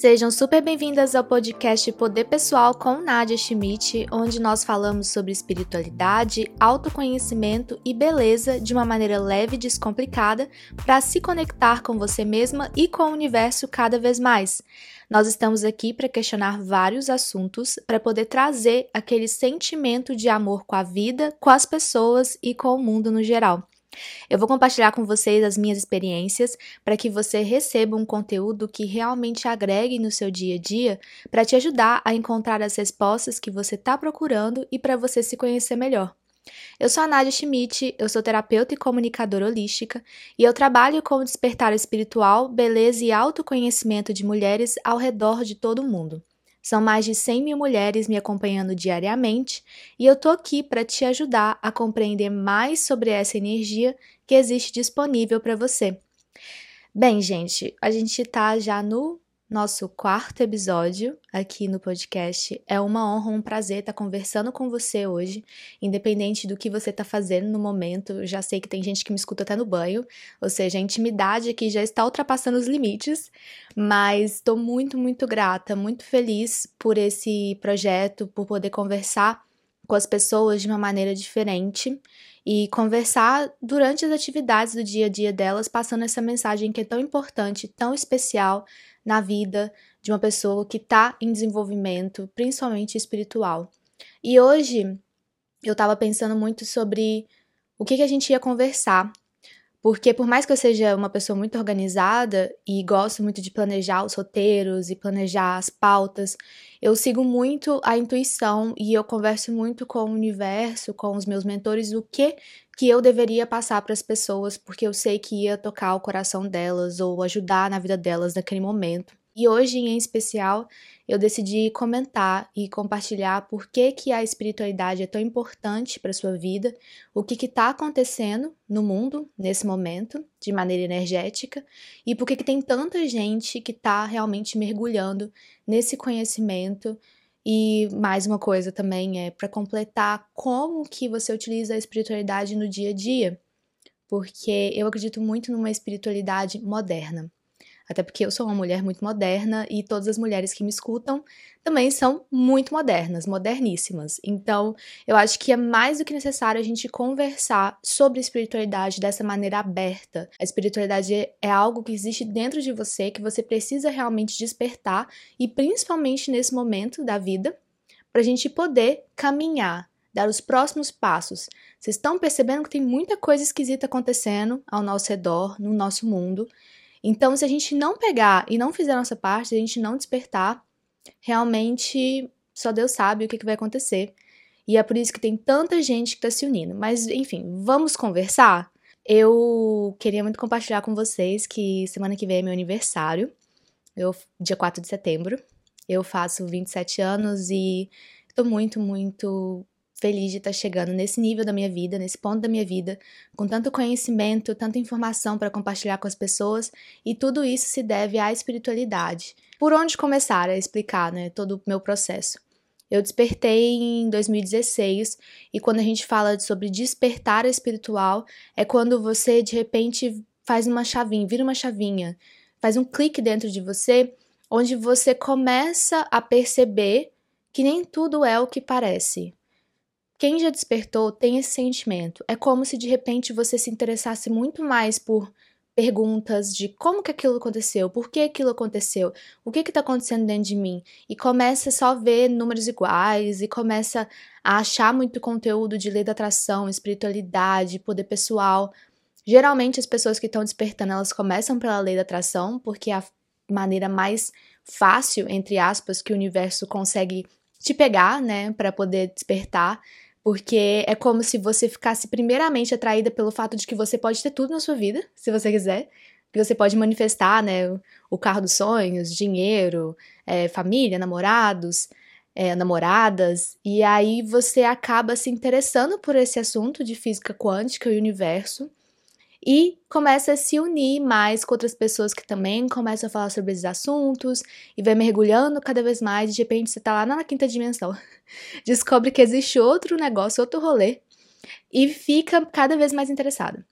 Sejam super bem-vindas ao podcast Poder Pessoal com Nadia Schmidt, onde nós falamos sobre espiritualidade, autoconhecimento e beleza de uma maneira leve e descomplicada para se conectar com você mesma e com o universo cada vez mais. Nós estamos aqui para questionar vários assuntos para poder trazer aquele sentimento de amor com a vida, com as pessoas e com o mundo no geral. Eu vou compartilhar com vocês as minhas experiências para que você receba um conteúdo que realmente agregue no seu dia a dia para te ajudar a encontrar as respostas que você está procurando e para você se conhecer melhor. Eu sou a Nadia Schmidt, eu sou terapeuta e comunicadora holística e eu trabalho com o despertar espiritual, beleza e autoconhecimento de mulheres ao redor de todo o mundo. São mais de 100 mil mulheres me acompanhando diariamente e eu tô aqui para te ajudar a compreender mais sobre essa energia que existe disponível para você. Bem, gente, a gente tá já no nosso quarto episódio aqui no podcast. É uma honra, um prazer estar conversando com você hoje, independente do que você está fazendo no momento. já sei que tem gente que me escuta até no banho, ou seja, a intimidade aqui já está ultrapassando os limites, mas estou muito, muito grata, muito feliz por esse projeto, por poder conversar com as pessoas de uma maneira diferente e conversar durante as atividades do dia a dia delas, passando essa mensagem que é tão importante, tão especial na vida de uma pessoa que está em desenvolvimento, principalmente espiritual. E hoje eu estava pensando muito sobre o que, que a gente ia conversar. Porque por mais que eu seja uma pessoa muito organizada e gosto muito de planejar os roteiros e planejar as pautas, eu sigo muito a intuição e eu converso muito com o universo, com os meus mentores, o que que eu deveria passar para as pessoas, porque eu sei que ia tocar o coração delas ou ajudar na vida delas naquele momento. E hoje, em especial, eu decidi comentar e compartilhar por que, que a espiritualidade é tão importante para sua vida, o que está acontecendo no mundo nesse momento, de maneira energética, e por que, que tem tanta gente que está realmente mergulhando nesse conhecimento e mais uma coisa também é para completar como que você utiliza a espiritualidade no dia a dia, porque eu acredito muito numa espiritualidade moderna. Até porque eu sou uma mulher muito moderna e todas as mulheres que me escutam também são muito modernas, moderníssimas. Então, eu acho que é mais do que necessário a gente conversar sobre espiritualidade dessa maneira aberta. A espiritualidade é algo que existe dentro de você, que você precisa realmente despertar, e principalmente nesse momento da vida, para a gente poder caminhar, dar os próximos passos. Vocês estão percebendo que tem muita coisa esquisita acontecendo ao nosso redor, no nosso mundo. Então, se a gente não pegar e não fizer a nossa parte, se a gente não despertar, realmente só Deus sabe o que, que vai acontecer. E é por isso que tem tanta gente que está se unindo. Mas, enfim, vamos conversar? Eu queria muito compartilhar com vocês que semana que vem é meu aniversário, eu, dia 4 de setembro. Eu faço 27 anos e estou muito, muito feliz de estar chegando nesse nível da minha vida, nesse ponto da minha vida, com tanto conhecimento, tanta informação para compartilhar com as pessoas, e tudo isso se deve à espiritualidade. Por onde começar a explicar, né, todo o meu processo? Eu despertei em 2016 e quando a gente fala sobre despertar espiritual, é quando você de repente faz uma chavinha, vira uma chavinha, faz um clique dentro de você, onde você começa a perceber que nem tudo é o que parece. Quem já despertou tem esse sentimento. É como se de repente você se interessasse muito mais por perguntas de como que aquilo aconteceu, por que aquilo aconteceu, o que está acontecendo dentro de mim, e começa só a ver números iguais e começa a achar muito conteúdo de lei da atração, espiritualidade, poder pessoal. Geralmente as pessoas que estão despertando, elas começam pela lei da atração, porque é a maneira mais fácil, entre aspas, que o universo consegue te pegar, né, para poder despertar. Porque é como se você ficasse primeiramente atraída pelo fato de que você pode ter tudo na sua vida, se você quiser. Que você pode manifestar, né? O carro dos sonhos, dinheiro, é, família, namorados, é, namoradas. E aí você acaba se interessando por esse assunto de física quântica e universo e começa a se unir mais com outras pessoas que também começam a falar sobre esses assuntos e vai mergulhando cada vez mais. De repente você tá lá na quinta dimensão, descobre que existe outro negócio, outro rolê e fica cada vez mais interessado.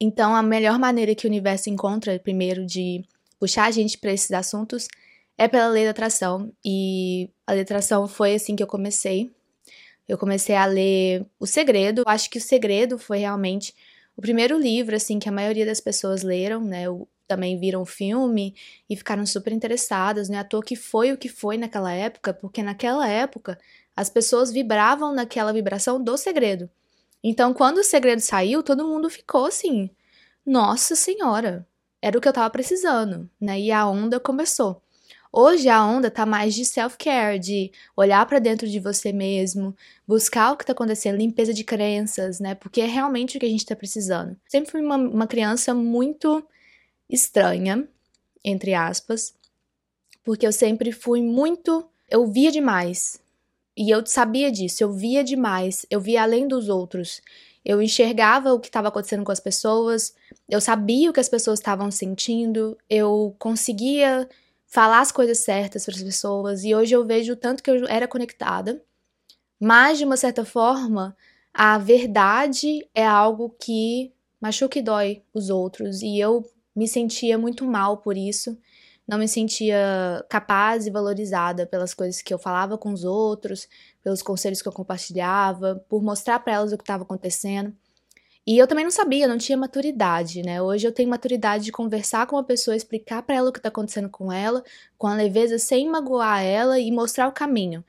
Então, a melhor maneira que o universo encontra, primeiro, de puxar a gente para esses assuntos é pela lei da atração. E a lei da atração foi assim que eu comecei. Eu comecei a ler O Segredo. Acho que O Segredo foi realmente o primeiro livro assim que a maioria das pessoas leram, né? Eu, também viram o filme e ficaram super interessadas, né? À toa que foi o que foi naquela época, porque naquela época as pessoas vibravam naquela vibração do segredo. Então, quando o segredo saiu, todo mundo ficou assim: "Nossa senhora, era o que eu tava precisando", né? E a onda começou. Hoje a onda tá mais de self-care, de olhar para dentro de você mesmo, buscar o que tá acontecendo, limpeza de crenças, né? Porque é realmente o que a gente tá precisando. Sempre fui uma, uma criança muito estranha, entre aspas, porque eu sempre fui muito. Eu via demais. E eu sabia disso, eu via demais, eu via além dos outros. Eu enxergava o que estava acontecendo com as pessoas, eu sabia o que as pessoas estavam sentindo, eu conseguia falar as coisas certas para as pessoas e hoje eu vejo o tanto que eu era conectada. Mas de uma certa forma, a verdade é algo que machuca e dói os outros e eu me sentia muito mal por isso. Não me sentia capaz e valorizada pelas coisas que eu falava com os outros, pelos conselhos que eu compartilhava, por mostrar para elas o que estava acontecendo. E eu também não sabia, não tinha maturidade, né? Hoje eu tenho maturidade de conversar com uma pessoa, explicar para ela o que tá acontecendo com ela, com a leveza, sem magoar ela e mostrar o caminho.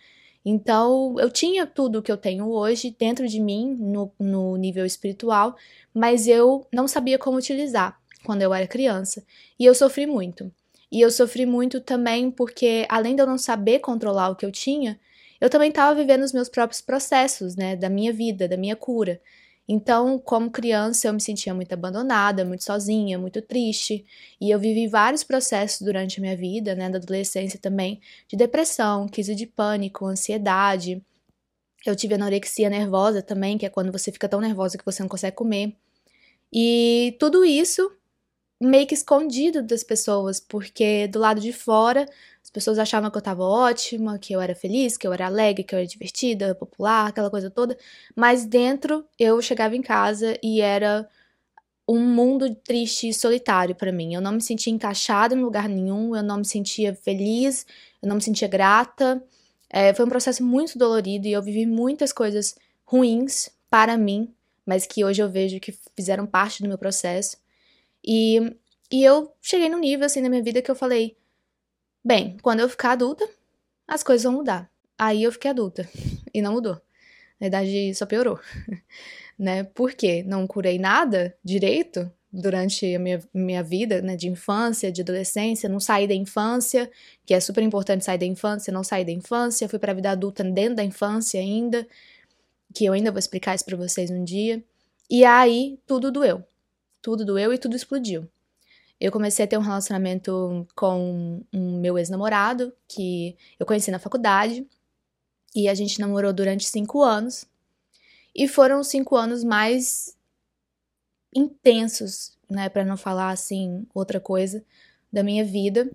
Então, eu tinha tudo o que eu tenho hoje dentro de mim, no, no nível espiritual, mas eu não sabia como utilizar quando eu era criança. E eu sofri muito. E eu sofri muito também porque, além de eu não saber controlar o que eu tinha, eu também estava vivendo os meus próprios processos, né? Da minha vida, da minha cura. Então, como criança, eu me sentia muito abandonada, muito sozinha, muito triste, e eu vivi vários processos durante a minha vida, né, da adolescência também, de depressão, crise de pânico, ansiedade. Eu tive anorexia nervosa também, que é quando você fica tão nervosa que você não consegue comer. E tudo isso meio que escondido das pessoas, porque do lado de fora pessoas achavam que eu tava ótima, que eu era feliz, que eu era alegre, que eu era divertida, popular, aquela coisa toda. Mas dentro eu chegava em casa e era um mundo triste e solitário para mim. Eu não me sentia encaixada em lugar nenhum, eu não me sentia feliz, eu não me sentia grata. É, foi um processo muito dolorido e eu vivi muitas coisas ruins para mim, mas que hoje eu vejo que fizeram parte do meu processo. E, e eu cheguei num nível assim na minha vida que eu falei: Bem, quando eu ficar adulta, as coisas vão mudar. Aí eu fiquei adulta e não mudou. Na verdade, só piorou. né? Por quê? Não curei nada direito durante a minha, minha vida, né, de infância, de adolescência, não saí da infância, que é super importante sair da infância, não saí da infância, fui para a vida adulta dentro da infância ainda, que eu ainda vou explicar isso para vocês um dia. E aí tudo doeu. Tudo doeu e tudo explodiu eu comecei a ter um relacionamento com um meu ex-namorado, que eu conheci na faculdade, e a gente namorou durante cinco anos. E foram os cinco anos mais intensos, né, para não falar assim outra coisa, da minha vida.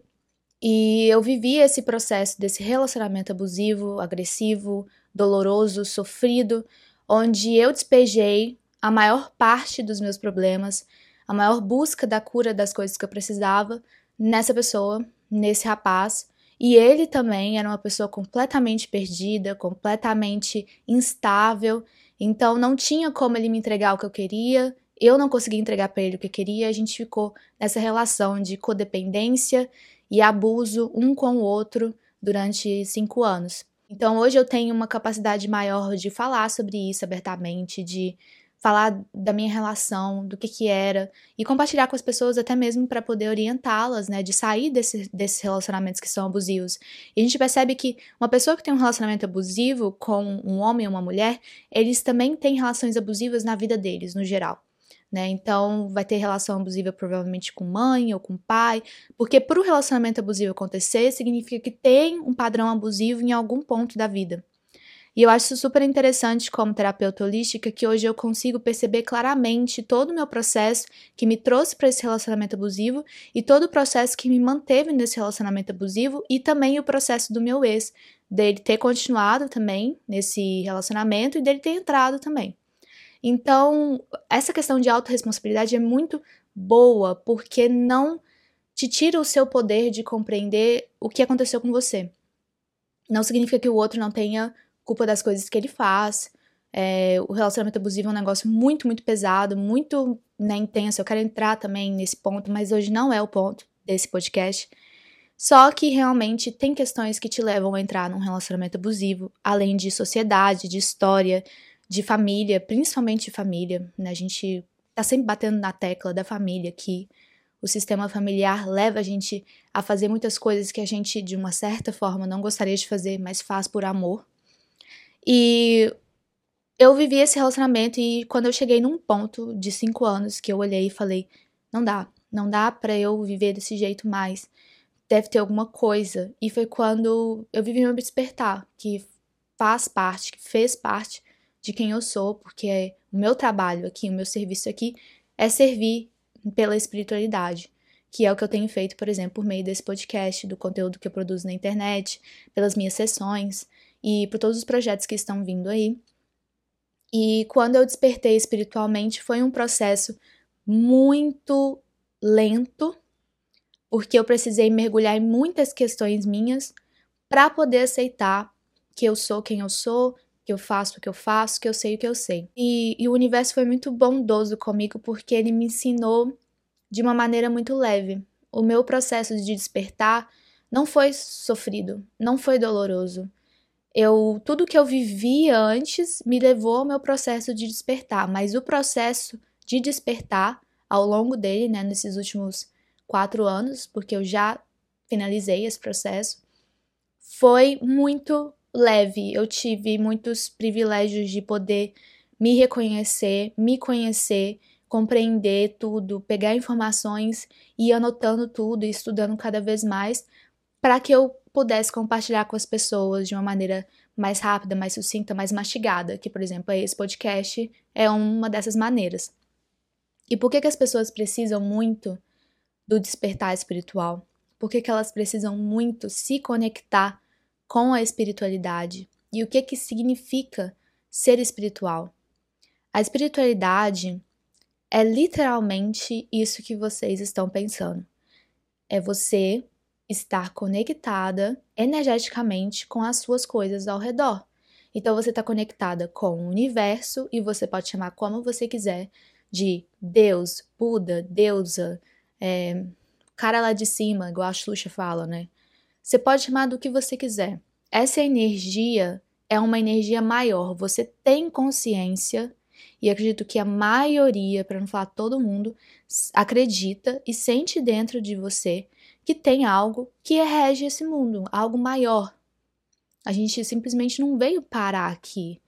E eu vivi esse processo desse relacionamento abusivo, agressivo, doloroso, sofrido, onde eu despejei a maior parte dos meus problemas, a maior busca da cura das coisas que eu precisava nessa pessoa, nesse rapaz. E ele também era uma pessoa completamente perdida, completamente instável. Então não tinha como ele me entregar o que eu queria, eu não conseguia entregar para ele o que eu queria. A gente ficou nessa relação de codependência e abuso um com o outro durante cinco anos. Então hoje eu tenho uma capacidade maior de falar sobre isso abertamente, de falar da minha relação, do que que era e compartilhar com as pessoas até mesmo para poder orientá-las, né, de sair desse, desses relacionamentos que são abusivos. E a gente percebe que uma pessoa que tem um relacionamento abusivo com um homem ou uma mulher, eles também têm relações abusivas na vida deles, no geral. Né? Então, vai ter relação abusiva provavelmente com mãe ou com pai, porque para o relacionamento abusivo acontecer, significa que tem um padrão abusivo em algum ponto da vida. E eu acho super interessante como terapeuta holística que hoje eu consigo perceber claramente todo o meu processo que me trouxe para esse relacionamento abusivo e todo o processo que me manteve nesse relacionamento abusivo e também o processo do meu ex, dele ter continuado também nesse relacionamento e dele ter entrado também. Então, essa questão de autorresponsabilidade é muito boa porque não te tira o seu poder de compreender o que aconteceu com você. Não significa que o outro não tenha culpa das coisas que ele faz. É, o relacionamento abusivo é um negócio muito, muito pesado, muito né, intenso. Eu quero entrar também nesse ponto, mas hoje não é o ponto desse podcast. Só que realmente tem questões que te levam a entrar num relacionamento abusivo, além de sociedade, de história, de família, principalmente família. Né? A gente tá sempre batendo na tecla da família que o sistema familiar leva a gente a fazer muitas coisas que a gente, de uma certa forma, não gostaria de fazer, mas faz por amor. E eu vivi esse relacionamento e quando eu cheguei num ponto de cinco anos que eu olhei e falei, não dá, não dá para eu viver desse jeito mais deve ter alguma coisa. E foi quando eu vivi meu despertar, que faz parte, que fez parte de quem eu sou, porque é o meu trabalho aqui, o meu serviço aqui é servir pela espiritualidade, que é o que eu tenho feito, por exemplo, por meio desse podcast, do conteúdo que eu produzo na internet, pelas minhas sessões e por todos os projetos que estão vindo aí. E quando eu despertei espiritualmente, foi um processo muito lento, porque eu precisei mergulhar em muitas questões minhas para poder aceitar que eu sou quem eu sou, que eu faço o que eu faço, que eu sei o que eu sei. E, e o universo foi muito bondoso comigo porque ele me ensinou de uma maneira muito leve. O meu processo de despertar não foi sofrido, não foi doloroso. Eu tudo que eu vivia antes me levou ao meu processo de despertar, mas o processo de despertar ao longo dele, né, nesses últimos quatro anos, porque eu já finalizei esse processo, foi muito leve. Eu tive muitos privilégios de poder me reconhecer, me conhecer, compreender tudo, pegar informações e anotando tudo e estudando cada vez mais para que eu pudesse compartilhar com as pessoas de uma maneira mais rápida, mais sucinta, mais mastigada, que, por exemplo, esse podcast é uma dessas maneiras. E por que, que as pessoas precisam muito do despertar espiritual? Por que, que elas precisam muito se conectar com a espiritualidade? E o que que significa ser espiritual? A espiritualidade é literalmente isso que vocês estão pensando. É você estar conectada energeticamente com as suas coisas ao redor. Então você está conectada com o universo e você pode chamar como você quiser de Deus, Buda, deusa, é, cara lá de cima, igual a Xuxa fala, né? Você pode chamar do que você quiser. Essa energia é uma energia maior. Você tem consciência, e acredito que a maioria, para não falar todo mundo, acredita e sente dentro de você que tem algo que rege esse mundo, algo maior. A gente simplesmente não veio parar aqui,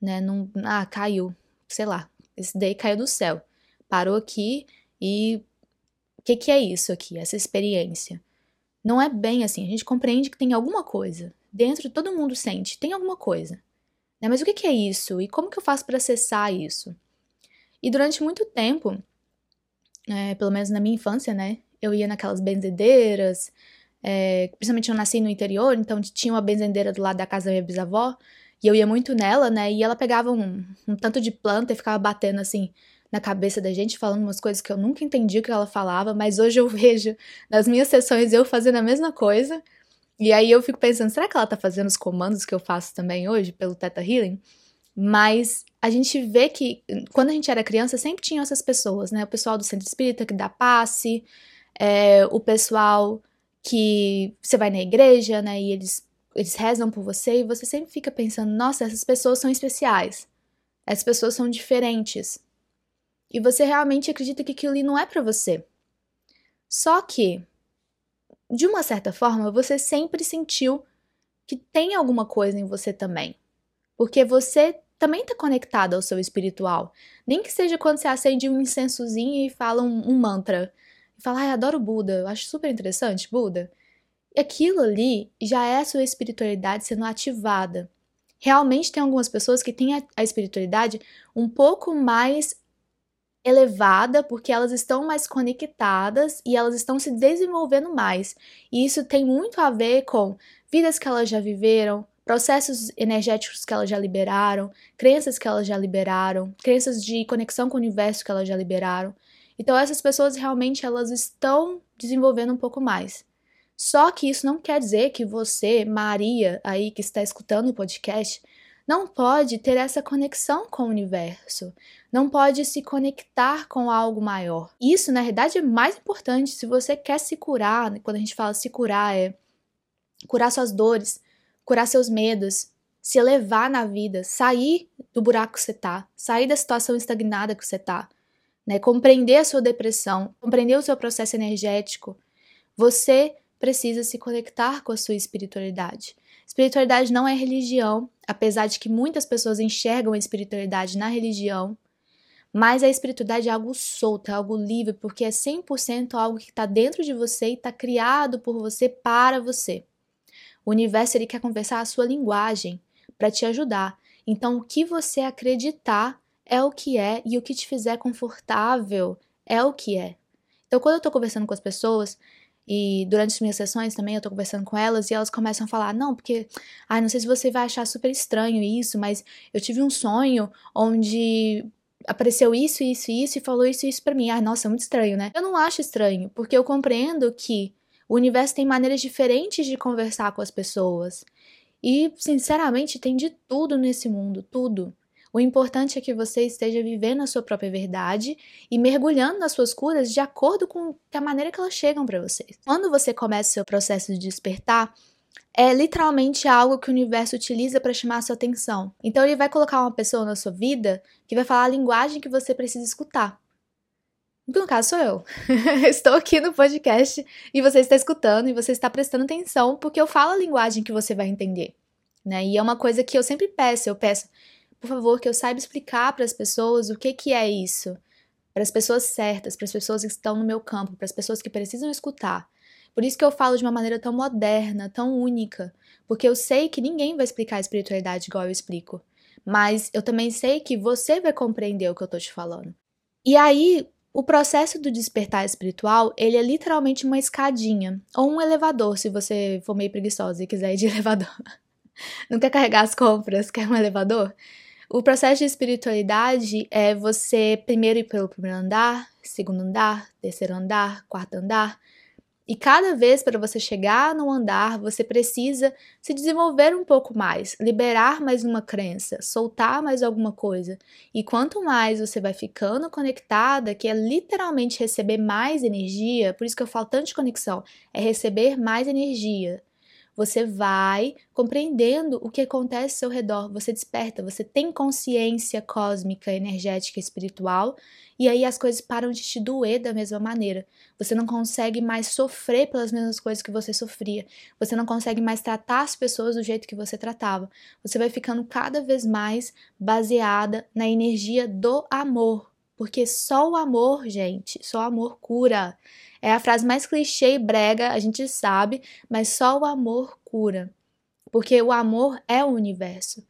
né? Não, ah, caiu, sei lá, esse daí caiu do céu. Parou aqui e o que, que é isso aqui, essa experiência? Não é bem assim, a gente compreende que tem alguma coisa. Dentro todo mundo sente, tem alguma coisa. Né? Mas o que, que é isso? E como que eu faço para acessar isso? E durante muito tempo, é, pelo menos na minha infância, né? Eu ia naquelas benzedeiras, é, principalmente eu nasci no interior, então tinha uma benzendeira do lado da casa da minha bisavó, e eu ia muito nela, né? E ela pegava um, um tanto de planta e ficava batendo assim na cabeça da gente, falando umas coisas que eu nunca entendi que ela falava, mas hoje eu vejo nas minhas sessões eu fazendo a mesma coisa. E aí eu fico pensando, será que ela tá fazendo os comandos que eu faço também hoje pelo Theta Healing? Mas a gente vê que quando a gente era criança sempre tinha essas pessoas, né? O pessoal do centro espírita que dá passe, é, o pessoal que você vai na igreja, né? E eles, eles rezam por você e você sempre fica pensando, nossa, essas pessoas são especiais. Essas pessoas são diferentes e você realmente acredita que aquilo ali não é para você. Só que, de uma certa forma, você sempre sentiu que tem alguma coisa em você também. Porque você também está conectado ao seu espiritual. Nem que seja quando você acende um incensozinho e fala um, um mantra. Fala, ai, adoro Buda, eu acho super interessante, Buda. Aquilo ali já é a sua espiritualidade sendo ativada. Realmente tem algumas pessoas que têm a, a espiritualidade um pouco mais elevada porque elas estão mais conectadas e elas estão se desenvolvendo mais. E isso tem muito a ver com vidas que elas já viveram, processos energéticos que elas já liberaram, crenças que elas já liberaram, crenças de conexão com o universo que elas já liberaram. Então essas pessoas realmente elas estão desenvolvendo um pouco mais. Só que isso não quer dizer que você, Maria, aí que está escutando o podcast, não pode ter essa conexão com o universo, não pode se conectar com algo maior. Isso, na verdade, é mais importante se você quer se curar. Quando a gente fala se curar, é curar suas dores, curar seus medos, se elevar na vida, sair do buraco que você tá, sair da situação estagnada que você tá, né? Compreender a sua depressão, compreender o seu processo energético. Você precisa se conectar com a sua espiritualidade. Espiritualidade não é religião, apesar de que muitas pessoas enxergam a espiritualidade na religião, mas a espiritualidade é algo solto, é algo livre, porque é 100% algo que está dentro de você e está criado por você para você. O universo ele quer conversar a sua linguagem para te ajudar. Então, o que você acreditar é o que é e o que te fizer confortável é o que é. Então, quando eu estou conversando com as pessoas, e durante as minhas sessões também eu tô conversando com elas e elas começam a falar: não, porque, ai, não sei se você vai achar super estranho isso, mas eu tive um sonho onde apareceu isso, isso, isso e falou isso, isso para mim. Ai, nossa, é muito estranho, né? Eu não acho estranho, porque eu compreendo que o universo tem maneiras diferentes de conversar com as pessoas. E, sinceramente, tem de tudo nesse mundo, tudo. O importante é que você esteja vivendo a sua própria verdade e mergulhando nas suas curas de acordo com a maneira que elas chegam para vocês. Quando você começa o seu processo de despertar, é literalmente algo que o universo utiliza para chamar a sua atenção. Então ele vai colocar uma pessoa na sua vida que vai falar a linguagem que você precisa escutar. No caso sou eu. Estou aqui no podcast e você está escutando e você está prestando atenção porque eu falo a linguagem que você vai entender. Né? E é uma coisa que eu sempre peço, eu peço, por favor, que eu saiba explicar para as pessoas o que, que é isso. Para as pessoas certas, para as pessoas que estão no meu campo, para as pessoas que precisam escutar. Por isso que eu falo de uma maneira tão moderna, tão única, porque eu sei que ninguém vai explicar a espiritualidade igual eu explico. Mas eu também sei que você vai compreender o que eu tô te falando. E aí, o processo do despertar espiritual, ele é literalmente uma escadinha, ou um elevador, se você for meio preguiçosa e quiser ir de elevador. Não quer carregar as compras, quer um elevador? O processo de espiritualidade é você primeiro ir pelo primeiro andar, segundo andar, terceiro andar, quarto andar. E cada vez para você chegar no andar, você precisa se desenvolver um pouco mais, liberar mais uma crença, soltar mais alguma coisa. E quanto mais você vai ficando conectada, que é literalmente receber mais energia, por isso que eu falo tanto de conexão, é receber mais energia você vai compreendendo o que acontece ao seu redor, você desperta, você tem consciência cósmica, energética, espiritual, e aí as coisas param de te doer da mesma maneira. Você não consegue mais sofrer pelas mesmas coisas que você sofria. Você não consegue mais tratar as pessoas do jeito que você tratava. Você vai ficando cada vez mais baseada na energia do amor, porque só o amor, gente, só o amor cura. É a frase mais clichê e brega, a gente sabe, mas só o amor cura. Porque o amor é o universo.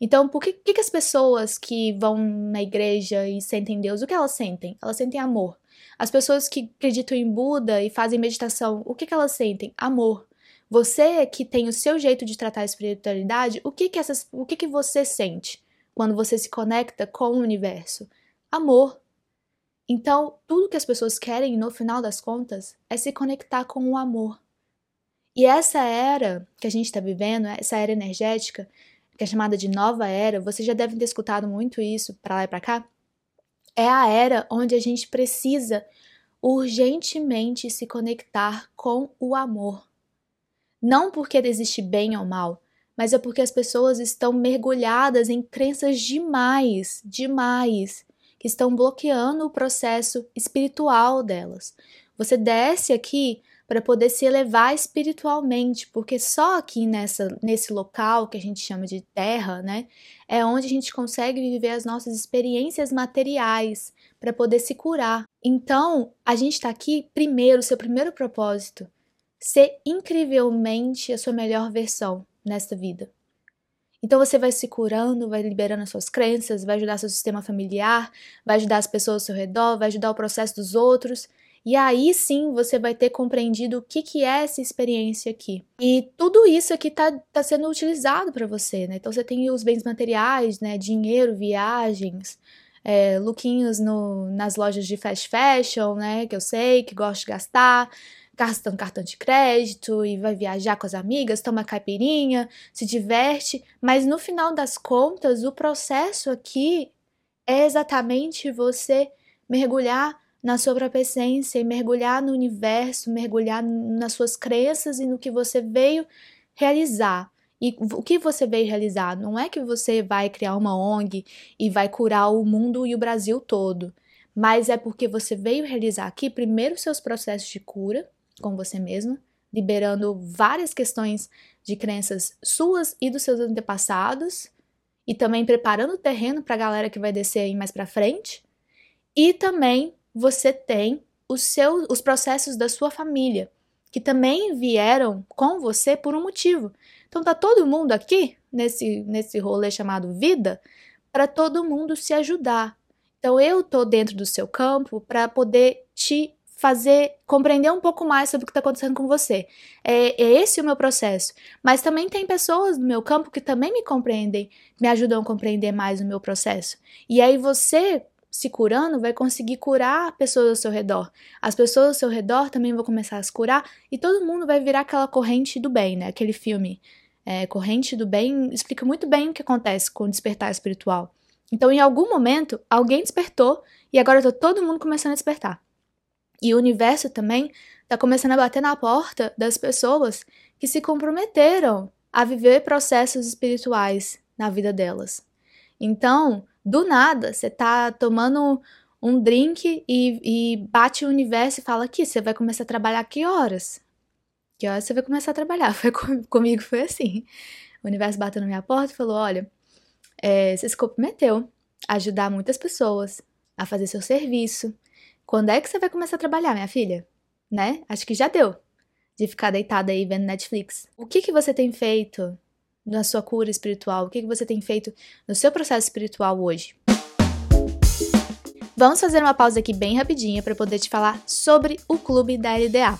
Então, por que, que, as pessoas que vão na igreja e sentem Deus, o que elas sentem? Elas sentem amor. As pessoas que acreditam em Buda e fazem meditação, o que, que elas sentem? Amor. Você que tem o seu jeito de tratar a espiritualidade, o que que, essas, o que que você sente quando você se conecta com o universo? Amor. Então, tudo que as pessoas querem, no final das contas, é se conectar com o amor. E essa era que a gente está vivendo, essa era energética, que é chamada de nova era, vocês já devem ter escutado muito isso para lá e para cá, é a era onde a gente precisa urgentemente se conectar com o amor. Não porque existe bem ou mal, mas é porque as pessoas estão mergulhadas em crenças demais, demais, que estão bloqueando o processo espiritual delas. Você desce aqui para poder se elevar espiritualmente, porque só aqui nessa, nesse local que a gente chama de terra, né, é onde a gente consegue viver as nossas experiências materiais para poder se curar. Então, a gente está aqui, primeiro, seu primeiro propósito, ser incrivelmente a sua melhor versão nesta vida. Então você vai se curando, vai liberando as suas crenças, vai ajudar seu sistema familiar, vai ajudar as pessoas ao seu redor, vai ajudar o processo dos outros. E aí sim você vai ter compreendido o que, que é essa experiência aqui. E tudo isso aqui está tá sendo utilizado para você, né? Então você tem os bens materiais, né? Dinheiro, viagens, é, lookinhos no, nas lojas de fast fashion, né? Que eu sei, que gosto de gastar, gastando cartão de crédito e vai viajar com as amigas, toma caipirinha, se diverte, mas no final das contas, o processo aqui é exatamente você mergulhar na sua própria essência e mergulhar no universo, mergulhar nas suas crenças e no que você veio realizar. E o que você veio realizar? Não é que você vai criar uma ONG e vai curar o mundo e o Brasil todo, mas é porque você veio realizar aqui primeiro seus processos de cura com você mesma, liberando várias questões de crenças suas e dos seus antepassados, e também preparando o terreno para a galera que vai descer aí mais para frente. E também você tem os seus os processos da sua família, que também vieram com você por um motivo. Então tá todo mundo aqui nesse nesse rolê chamado vida para todo mundo se ajudar. Então eu tô dentro do seu campo para poder te fazer compreender um pouco mais sobre o que está acontecendo com você. É, é, esse o meu processo. Mas também tem pessoas no meu campo que também me compreendem, me ajudam a compreender mais o meu processo. E aí você se curando vai conseguir curar pessoas ao seu redor. As pessoas ao seu redor também vão começar a se curar e todo mundo vai virar aquela corrente do bem, né? Aquele filme é, Corrente do Bem explica muito bem o que acontece com o despertar espiritual. Então, em algum momento, alguém despertou e agora está todo mundo começando a despertar. E o universo também está começando a bater na porta das pessoas que se comprometeram a viver processos espirituais na vida delas. Então, do nada, você tá tomando um drink e, e bate o universo e fala aqui, você vai começar a trabalhar que horas? Que horas você vai começar a trabalhar? Foi com, comigo foi assim. O universo bateu na minha porta e falou: olha, é, você se comprometeu a ajudar muitas pessoas a fazer seu serviço, quando é que você vai começar a trabalhar, minha filha? Né? Acho que já deu de ficar deitada aí vendo Netflix. O que que você tem feito na sua cura espiritual? O que que você tem feito no seu processo espiritual hoje? Vamos fazer uma pausa aqui bem rapidinha para poder te falar sobre o Clube da LDA.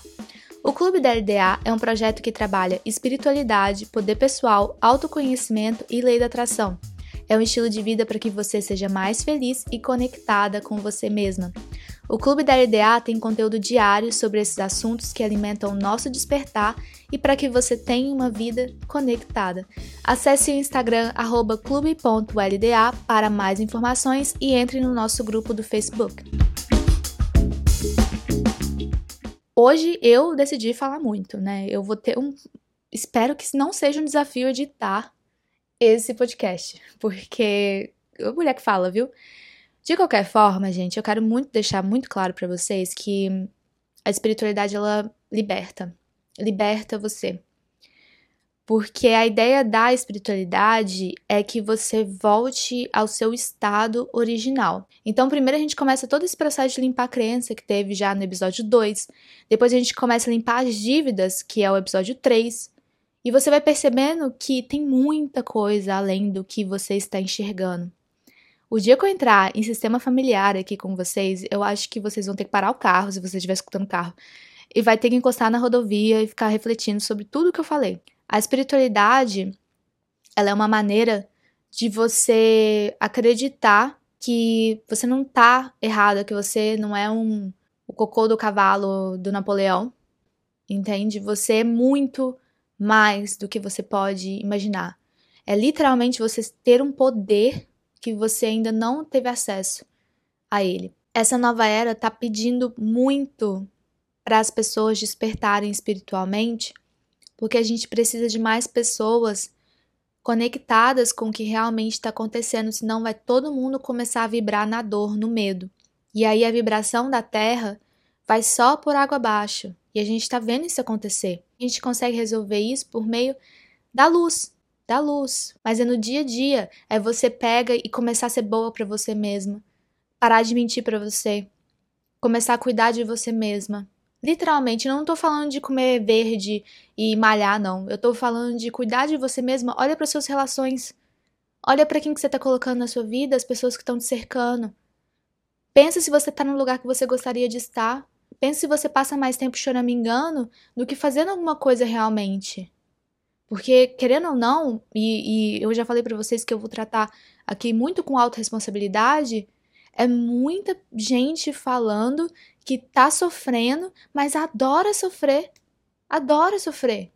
O Clube da LDA é um projeto que trabalha espiritualidade, poder pessoal, autoconhecimento e lei da atração. É um estilo de vida para que você seja mais feliz e conectada com você mesma. O Clube da LDA tem conteúdo diário sobre esses assuntos que alimentam o nosso despertar e para que você tenha uma vida conectada. Acesse o Instagram clube.lda para mais informações e entre no nosso grupo do Facebook. Hoje eu decidi falar muito, né? Eu vou ter um. Espero que não seja um desafio editar esse podcast, porque. A mulher que fala, viu? De qualquer forma, gente, eu quero muito deixar muito claro para vocês que a espiritualidade ela liberta, liberta você. Porque a ideia da espiritualidade é que você volte ao seu estado original. Então, primeiro a gente começa todo esse processo de limpar a crença que teve já no episódio 2. Depois a gente começa a limpar as dívidas, que é o episódio 3. E você vai percebendo que tem muita coisa além do que você está enxergando. O dia que eu entrar em sistema familiar aqui com vocês, eu acho que vocês vão ter que parar o carro, se você estiver escutando o carro, e vai ter que encostar na rodovia e ficar refletindo sobre tudo que eu falei. A espiritualidade, ela é uma maneira de você acreditar que você não tá errada, que você não é um o cocô do cavalo do Napoleão, entende? Você é muito mais do que você pode imaginar. É literalmente você ter um poder que você ainda não teve acesso a ele. Essa nova era está pedindo muito para as pessoas despertarem espiritualmente, porque a gente precisa de mais pessoas conectadas com o que realmente está acontecendo, senão vai todo mundo começar a vibrar na dor, no medo. E aí a vibração da Terra vai só por água abaixo. E a gente está vendo isso acontecer. A gente consegue resolver isso por meio da luz, da luz. Mas é no dia a dia, é você pega e começar a ser boa para você mesma, parar de mentir para você, começar a cuidar de você mesma. Literalmente, não tô falando de comer verde e malhar, não. Eu tô falando de cuidar de você mesma. Olha para suas relações. Olha para quem que você tá colocando na sua vida, as pessoas que estão te cercando. Pensa se você tá no lugar que você gostaria de estar. Pensa se você passa mais tempo choramingando do que fazendo alguma coisa realmente. Porque, querendo ou não, e, e eu já falei para vocês que eu vou tratar aqui muito com autorresponsabilidade, É muita gente falando que tá sofrendo, mas adora sofrer. Adora sofrer.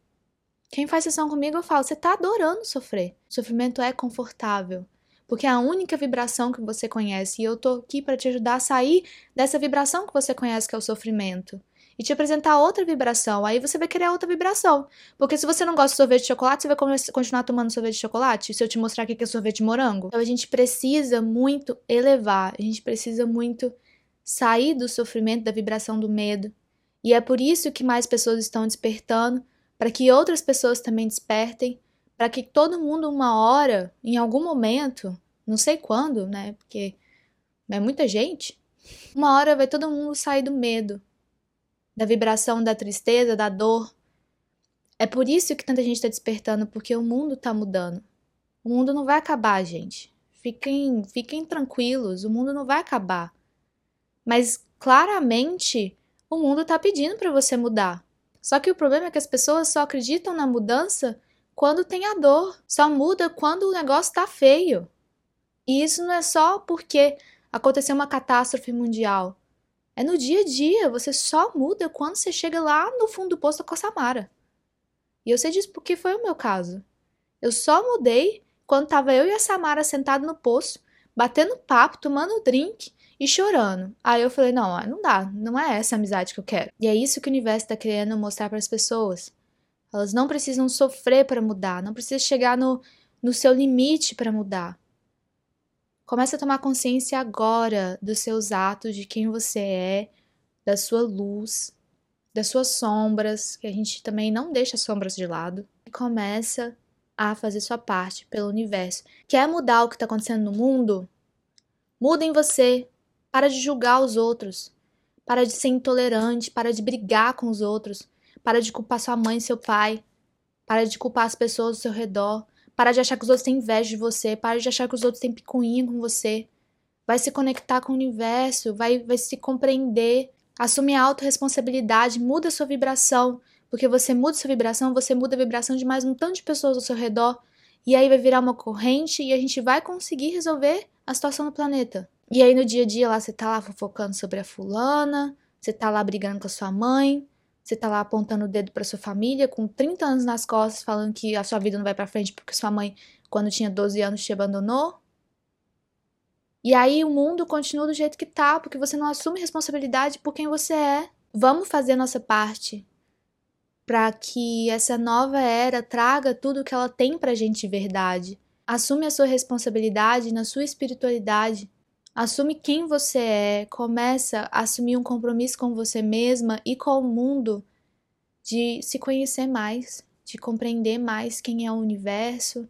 Quem faz sessão comigo, eu falo, você tá adorando sofrer. O sofrimento é confortável. Porque é a única vibração que você conhece. E eu tô aqui para te ajudar a sair dessa vibração que você conhece, que é o sofrimento. E te apresentar outra vibração. Aí você vai querer outra vibração. Porque se você não gosta de sorvete de chocolate, você vai continuar tomando sorvete de chocolate? Se eu te mostrar que é sorvete de morango? Então a gente precisa muito elevar. A gente precisa muito sair do sofrimento, da vibração do medo. E é por isso que mais pessoas estão despertando para que outras pessoas também despertem, para que todo mundo, uma hora, em algum momento, não sei quando, né? Porque é muita gente, uma hora vai todo mundo sair do medo, da vibração da tristeza, da dor. É por isso que tanta gente está despertando, porque o mundo está mudando. O mundo não vai acabar, gente. Fiquem, fiquem tranquilos, o mundo não vai acabar. Mas claramente o mundo está pedindo para você mudar. Só que o problema é que as pessoas só acreditam na mudança quando tem a dor, só muda quando o negócio tá feio. E isso não é só porque aconteceu uma catástrofe mundial. É no dia a dia, você só muda quando você chega lá no fundo do poço com a Samara. E eu sei disso porque foi o meu caso. Eu só mudei quando tava eu e a Samara sentado no poço, batendo papo, tomando drink e chorando. Aí eu falei: não, não dá, não é essa amizade que eu quero. E é isso que o universo está querendo mostrar para as pessoas. Elas não precisam sofrer para mudar, não precisa chegar no, no seu limite para mudar. Comece a tomar consciência agora dos seus atos, de quem você é, da sua luz, das suas sombras, que a gente também não deixa as sombras de lado. E começa a fazer sua parte pelo universo. Quer mudar o que está acontecendo no mundo? Muda em você, para de julgar os outros. Para de ser intolerante, para de brigar com os outros. Para de culpar sua mãe e seu pai. Para de culpar as pessoas ao seu redor. Para de achar que os outros têm inveja de você. Para de achar que os outros têm picuinha com você. Vai se conectar com o universo, vai, vai se compreender. Assume a autorresponsabilidade, muda a sua vibração. Porque você muda sua vibração, você muda a vibração de mais um tanto de pessoas ao seu redor. E aí vai virar uma corrente e a gente vai conseguir resolver a situação do planeta. E aí no dia a dia lá você tá lá fofocando sobre a fulana, você tá lá brigando com a sua mãe, você tá lá apontando o dedo para sua família com 30 anos nas costas, falando que a sua vida não vai para frente porque sua mãe, quando tinha 12 anos, te abandonou. E aí o mundo continua do jeito que tá, porque você não assume responsabilidade por quem você é. Vamos fazer a nossa parte para que essa nova era traga tudo o que ela tem pra gente de verdade. Assume a sua responsabilidade na sua espiritualidade Assume quem você é, começa a assumir um compromisso com você mesma e com o mundo de se conhecer mais, de compreender mais quem é o universo,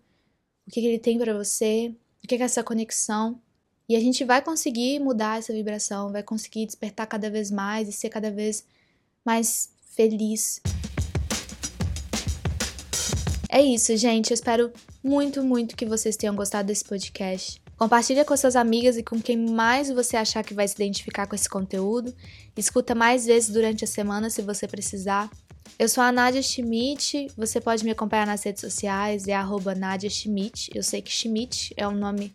o que, ele tem para você, o que é essa conexão. E a gente vai conseguir mudar essa vibração, vai conseguir despertar cada vez mais e ser cada vez mais feliz. É isso, gente. Eu espero muito, muito que vocês tenham gostado desse podcast. Compartilha com suas amigas e com quem mais você achar que vai se identificar com esse conteúdo. Escuta mais vezes durante a semana se você precisar. Eu sou a Nadia Schmidt, você pode me acompanhar nas redes sociais, é arroba Nadia Schmidt. Eu sei que Schmidt é um nome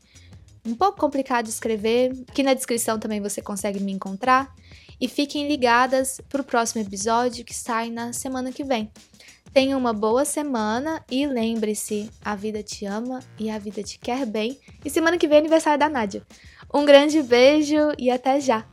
um pouco complicado de escrever. Aqui na descrição também você consegue me encontrar. E fiquem ligadas para o próximo episódio que sai na semana que vem. Tenha uma boa semana e lembre-se: a vida te ama e a vida te quer bem. E semana que vem é aniversário da Nádia. Um grande beijo e até já!